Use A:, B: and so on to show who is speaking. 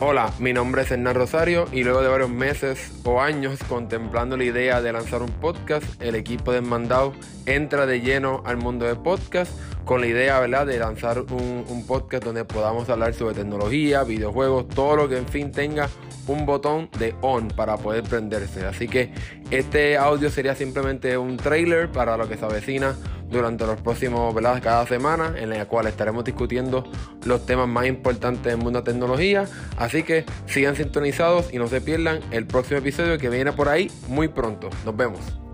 A: Hola, mi nombre es Hernán Rosario y luego de varios meses o años contemplando la idea de lanzar un podcast, el equipo de Mandao entra de lleno al mundo de podcast con la idea ¿verdad? de lanzar un, un podcast donde podamos hablar sobre tecnología, videojuegos, todo lo que en fin tenga un botón de on para poder prenderse. Así que este audio sería simplemente un trailer para lo que se avecina durante los próximos, ¿verdad? Cada semana, en la cual estaremos discutiendo los temas más importantes del mundo de tecnología. Así que sigan sintonizados y no se pierdan el próximo episodio que viene por ahí muy pronto. Nos vemos.